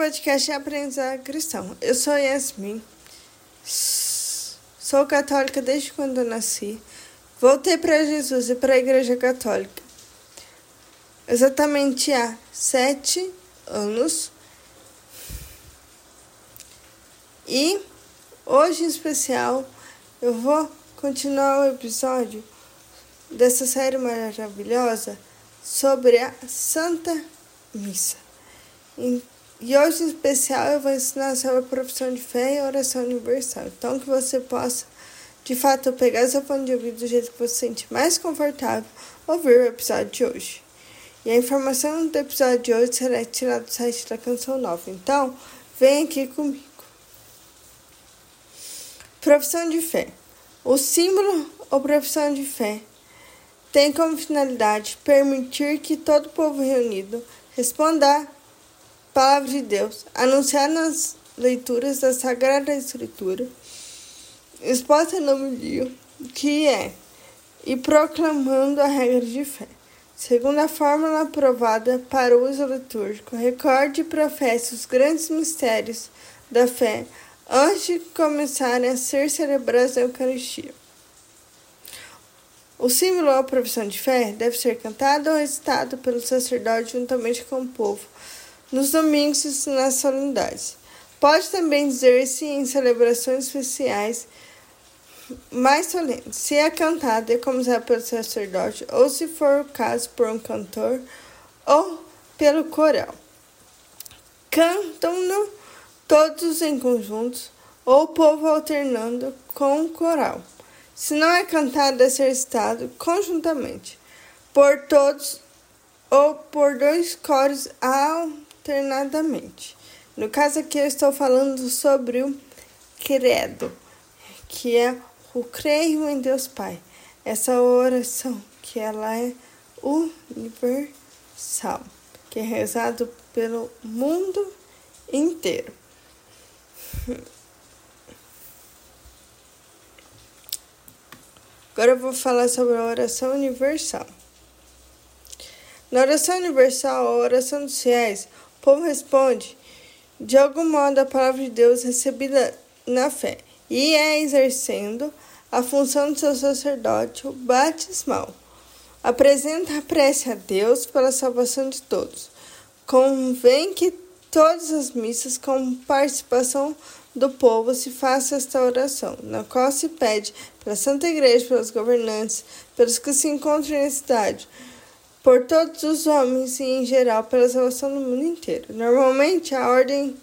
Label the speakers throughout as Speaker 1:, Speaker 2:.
Speaker 1: podcast Aprendizado Cristão. Eu sou Yasmin, sou católica desde quando nasci. Voltei para Jesus e para a Igreja Católica exatamente há sete anos. E hoje em especial eu vou continuar o episódio dessa série maravilhosa sobre a Santa Missa. E hoje em especial eu vou ensinar sobre a profissão de fé e oração universal. Então que você possa, de fato, pegar seu fone de ouvido do jeito que você se sente mais confortável ouvir o episódio de hoje. E a informação do episódio de hoje será tirada do site da Canção Nova. Então, vem aqui comigo. Profissão de fé. O símbolo ou profissão de fé tem como finalidade permitir que todo povo reunido responda palavra de Deus, anunciar nas leituras da Sagrada Escritura, exposta no livro, que é, e proclamando a regra de fé. Segundo a fórmula aprovada para o uso litúrgico, recorde e professe os grandes mistérios da fé antes de começarem a ser celebrados na Eucaristia. O símbolo ou a profissão de fé deve ser cantado ou recitado pelo sacerdote juntamente com o povo nos domingos e nas solenidades. Pode também dizer-se em celebrações especiais mais solenes, se é cantada e começada pelo sacerdote, ou se for o caso por um cantor ou pelo coral. Cantam-no todos em conjuntos, ou o povo alternando com o coral. Se não é cantado, é ser recitado conjuntamente, por todos ou por dois coros alternadamente. No caso aqui, eu estou falando sobre o credo, que é o creio em Deus Pai. Essa oração, que ela é universal, que é rezado pelo mundo inteiro. Agora eu vou falar sobre a oração universal. Na oração universal, a oração dos fiéis, o povo responde de algum modo a palavra de Deus recebida na fé e é exercendo a função de seu sacerdote, o batismal. Apresenta a prece a Deus pela salvação de todos. Convém que todas as missas com participação do povo se faça esta oração, na qual se pede pela Santa Igreja, pelos governantes, pelos que se encontram na cidade, por todos os homens e, em geral, pela salvação do mundo inteiro. Normalmente, a ordem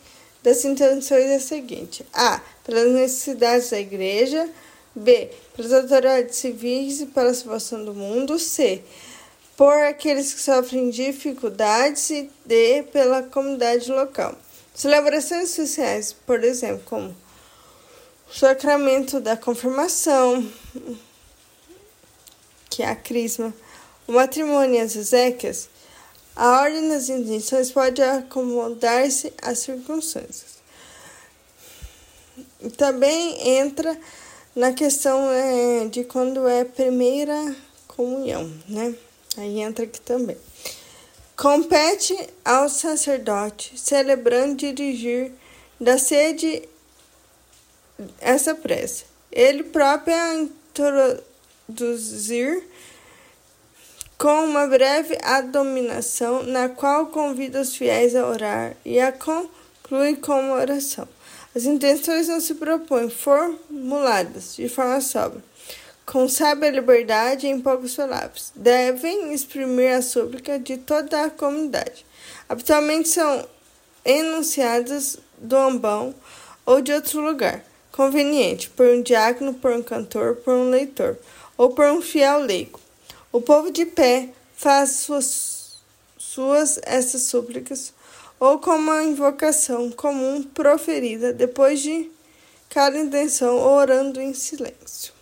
Speaker 1: das intenções é a seguinte: A. Pelas necessidades da Igreja. B. Pelas autoridades civis e pela salvação do mundo. C. Por aqueles que sofrem dificuldades. E D. Pela comunidade local. Celebrações sociais, por exemplo, como o sacramento da confirmação, que é a crisma, o matrimônio e as exéquias, a ordem das intenções pode acomodar-se às circunstâncias. Também entra na questão é, de quando é primeira comunhão, né? Aí entra aqui também. Compete ao sacerdote, celebrando, dirigir da sede essa prece. Ele próprio a introduzir com uma breve adominação, na qual convida os fiéis a orar e a conclui com uma oração. As intenções não se propõem formuladas de forma sóbria com sábia liberdade em poucas palavras. Devem exprimir a súplica de toda a comunidade. Habitualmente são enunciadas do ambão ou de outro lugar, conveniente, por um diácono, por um cantor, por um leitor, ou por um fiel leigo. O povo de pé faz suas, suas essas súplicas, ou com uma invocação comum proferida depois de cada intenção, orando em silêncio.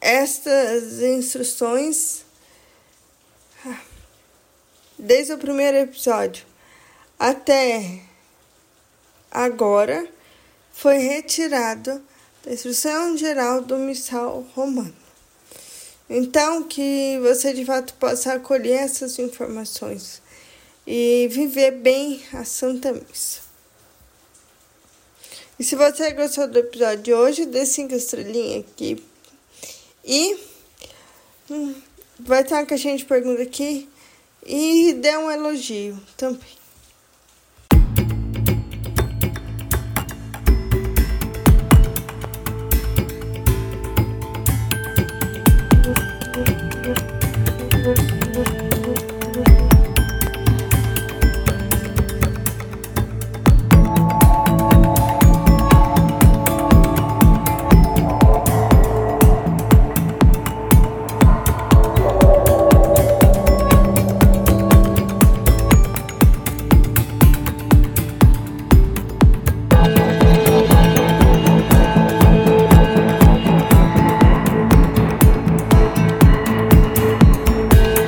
Speaker 1: estas instruções, desde o primeiro episódio até agora, foi retirado da instrução geral do missal romano. Então, que você de fato possa acolher essas informações e viver bem a Santa Missa. E se você gostou do episódio de hoje, dê cinco estrelinhas aqui. E hum, vai ter uma caixinha de pergunta aqui e dê um elogio também.